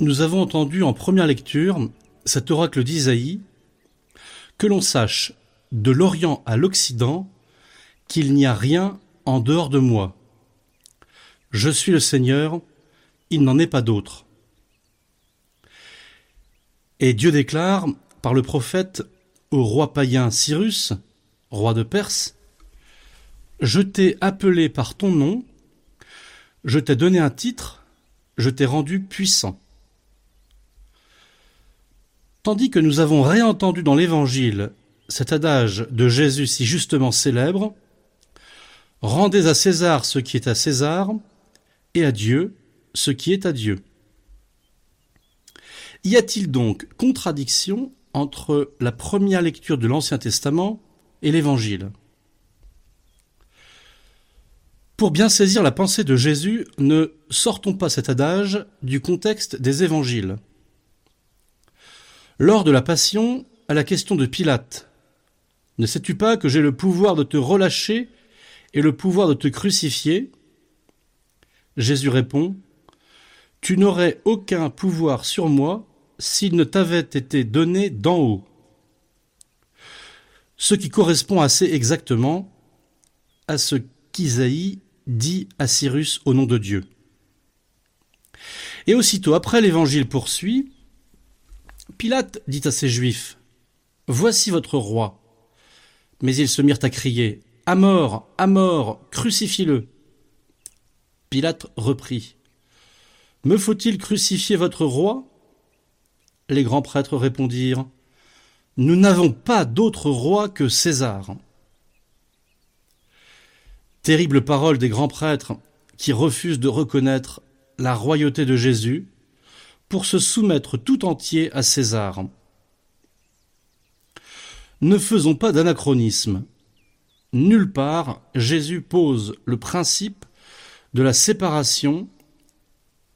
nous avons entendu en première lecture cet oracle d'Isaïe, que l'on sache de l'Orient à l'Occident qu'il n'y a rien en dehors de moi. Je suis le Seigneur, il n'en est pas d'autre. Et Dieu déclare par le prophète au roi païen Cyrus, roi de Perse, Je t'ai appelé par ton nom, je t'ai donné un titre, je t'ai rendu puissant. Tandis que nous avons réentendu dans l'Évangile cet adage de Jésus si justement célèbre, Rendez à César ce qui est à César, et à Dieu ce qui est à Dieu. Y a-t-il donc contradiction entre la première lecture de l'Ancien Testament et l'Évangile? Pour bien saisir la pensée de Jésus, ne sortons pas cet adage du contexte des Évangiles. Lors de la Passion, à la question de Pilate, ne sais-tu pas que j'ai le pouvoir de te relâcher et le pouvoir de te crucifier? Jésus répond, Tu n'aurais aucun pouvoir sur moi s'il ne t'avait été donné d'en haut. Ce qui correspond assez exactement à ce qu'Isaïe dit à Cyrus au nom de Dieu. Et aussitôt après l'évangile poursuit, Pilate dit à ses Juifs, Voici votre roi. Mais ils se mirent à crier, À mort, à mort, crucifie-le. Pilate reprit, Me faut-il crucifier votre roi? Les grands prêtres répondirent, Nous n'avons pas d'autre roi que César. Terrible parole des grands prêtres qui refusent de reconnaître la royauté de Jésus pour se soumettre tout entier à César. Ne faisons pas d'anachronisme. Nulle part Jésus pose le principe de la séparation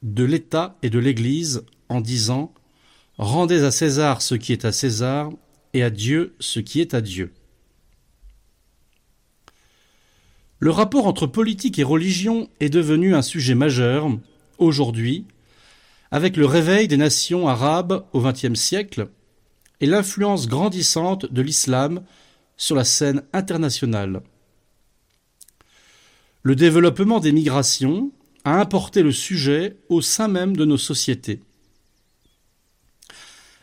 de l'État et de l'Église en disant Rendez à César ce qui est à César et à Dieu ce qui est à Dieu. Le rapport entre politique et religion est devenu un sujet majeur aujourd'hui, avec le réveil des nations arabes au XXe siècle et l'influence grandissante de l'islam sur la scène internationale. Le développement des migrations a importé le sujet au sein même de nos sociétés.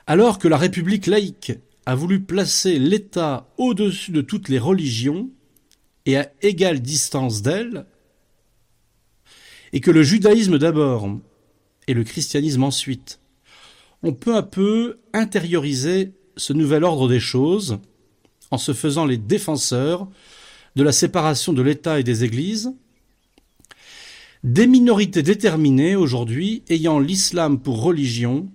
Alors que la République laïque a voulu placer l'État au-dessus de toutes les religions, et à égale distance d'elle, et que le judaïsme d'abord et le christianisme ensuite. Ont peu à peu intériorisé ce nouvel ordre des choses en se faisant les défenseurs de la séparation de l'État et des Églises, des minorités déterminées aujourd'hui ayant l'islam pour religion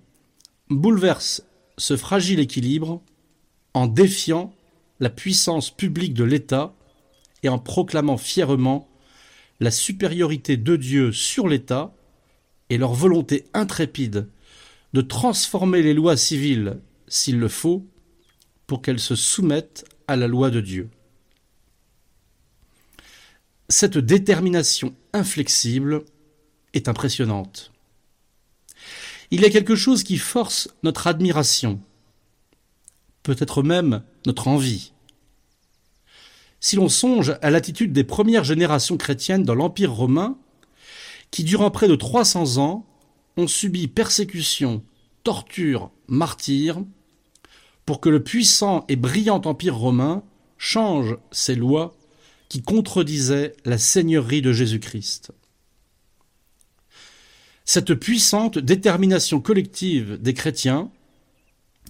bouleversent ce fragile équilibre en défiant la puissance publique de l'État et en proclamant fièrement la supériorité de Dieu sur l'État et leur volonté intrépide de transformer les lois civiles, s'il le faut, pour qu'elles se soumettent à la loi de Dieu. Cette détermination inflexible est impressionnante. Il y a quelque chose qui force notre admiration, peut-être même notre envie si l'on songe à l'attitude des premières générations chrétiennes dans l'Empire romain, qui durant près de 300 ans ont subi persécutions, tortures, martyrs, pour que le puissant et brillant Empire romain change ses lois qui contredisaient la seigneurie de Jésus-Christ. Cette puissante détermination collective des chrétiens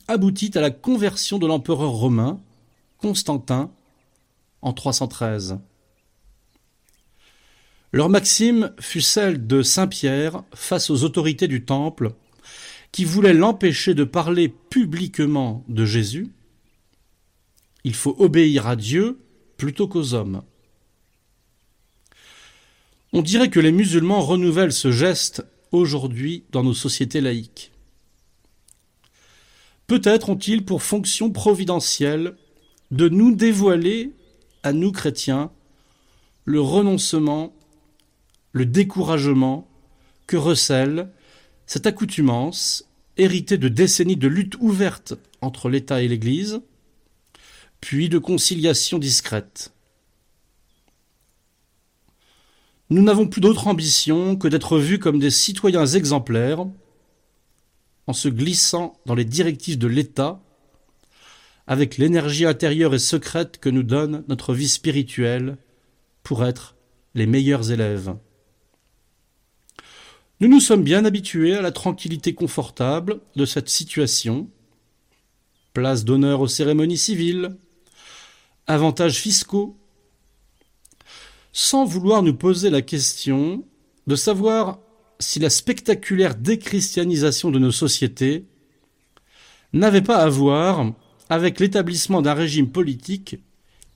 aboutit à la conversion de l'empereur romain, Constantin, en 313. Leur maxime fut celle de Saint Pierre face aux autorités du Temple qui voulaient l'empêcher de parler publiquement de Jésus. Il faut obéir à Dieu plutôt qu'aux hommes. On dirait que les musulmans renouvellent ce geste aujourd'hui dans nos sociétés laïques. Peut-être ont-ils pour fonction providentielle de nous dévoiler à nous chrétiens le renoncement, le découragement que recèlent Cette accoutumance, héritée de décennies de lutte ouverte entre l'État et l'Église, puis de conciliation discrète. Nous n'avons plus d'autre ambition que d'être vus comme des citoyens exemplaires en se glissant dans les directives de l'État avec l'énergie intérieure et secrète que nous donne notre vie spirituelle pour être les meilleurs élèves. Nous nous sommes bien habitués à la tranquillité confortable de cette situation. Place d'honneur aux cérémonies civiles, avantages fiscaux, sans vouloir nous poser la question de savoir si la spectaculaire déchristianisation de nos sociétés n'avait pas à voir avec l'établissement d'un régime politique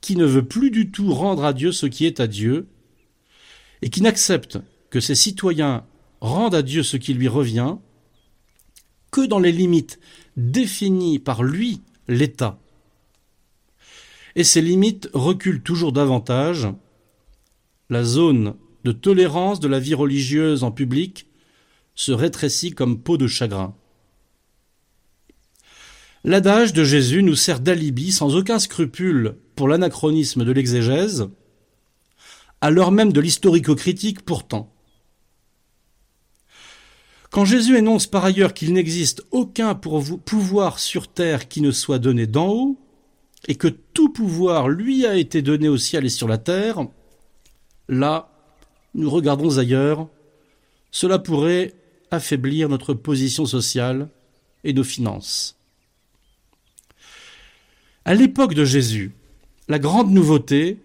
qui ne veut plus du tout rendre à Dieu ce qui est à Dieu, et qui n'accepte que ses citoyens rendent à Dieu ce qui lui revient, que dans les limites définies par lui, l'État. Et ces limites reculent toujours davantage. La zone de tolérance de la vie religieuse en public se rétrécit comme peau de chagrin. L'adage de Jésus nous sert d'alibi sans aucun scrupule pour l'anachronisme de l'exégèse, à l'heure même de l'historico-critique pourtant. Quand Jésus énonce par ailleurs qu'il n'existe aucun pouvoir sur terre qui ne soit donné d'en haut, et que tout pouvoir lui a été donné au ciel et sur la terre, là, nous regardons ailleurs, cela pourrait affaiblir notre position sociale et nos finances. À l'époque de Jésus, la grande nouveauté,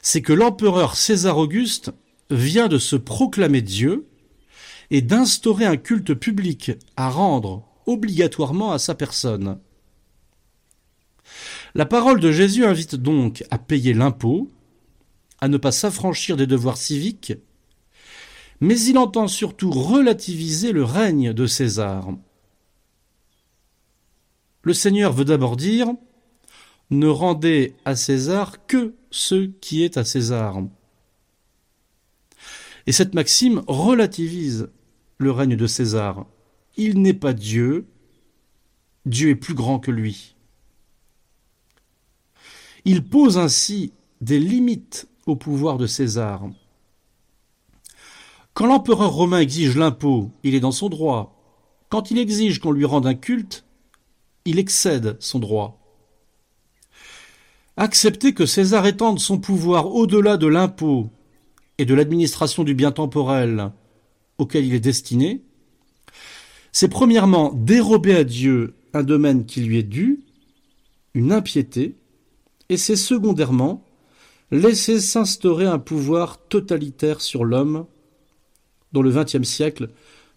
c'est que l'empereur César Auguste vient de se proclamer Dieu et d'instaurer un culte public à rendre obligatoirement à sa personne. La parole de Jésus invite donc à payer l'impôt, à ne pas s'affranchir des devoirs civiques, mais il entend surtout relativiser le règne de César. Le Seigneur veut d'abord dire ne rendez à César que ce qui est à César. Et cette maxime relativise le règne de César. Il n'est pas Dieu, Dieu est plus grand que lui. Il pose ainsi des limites au pouvoir de César. Quand l'empereur romain exige l'impôt, il est dans son droit. Quand il exige qu'on lui rende un culte, il excède son droit. Accepter que César étende son pouvoir au-delà de l'impôt et de l'administration du bien temporel auquel il est destiné, c'est premièrement dérober à Dieu un domaine qui lui est dû, une impiété, et c'est secondairement laisser s'instaurer un pouvoir totalitaire sur l'homme dont le XXe siècle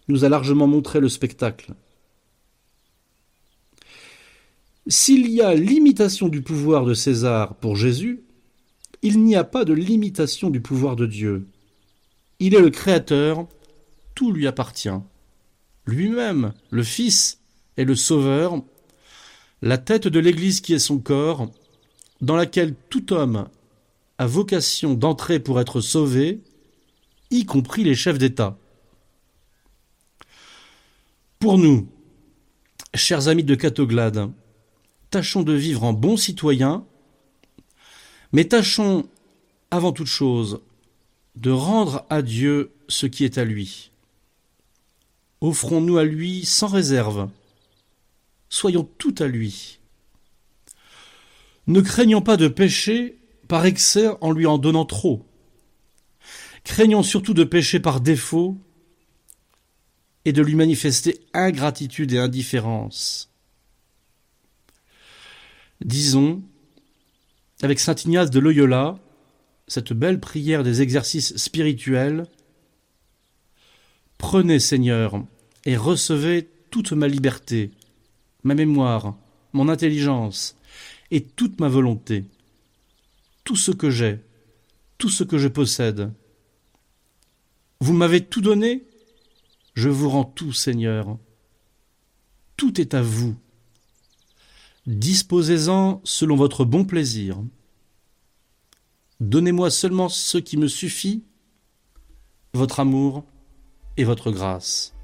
nous a largement montré le spectacle. S'il y a limitation du pouvoir de César pour Jésus, il n'y a pas de limitation du pouvoir de Dieu. Il est le Créateur, tout lui appartient. Lui-même, le Fils, est le Sauveur, la tête de l'Église qui est son corps, dans laquelle tout homme a vocation d'entrer pour être sauvé, y compris les chefs d'État. Pour nous, chers amis de Catoglade, tâchons de vivre en bons citoyens, mais tâchons avant toute chose de rendre à Dieu ce qui est à lui. Offrons-nous à lui sans réserve. Soyons tout à lui. Ne craignons pas de pécher par excès en lui en donnant trop. Craignons surtout de pécher par défaut et de lui manifester ingratitude et indifférence. Disons, avec saint Ignace de Loyola, cette belle prière des exercices spirituels, Prenez, Seigneur, et recevez toute ma liberté, ma mémoire, mon intelligence et toute ma volonté, tout ce que j'ai, tout ce que je possède. Vous m'avez tout donné, je vous rends tout, Seigneur. Tout est à vous. Disposez-en selon votre bon plaisir. Donnez-moi seulement ce qui me suffit, votre amour et votre grâce.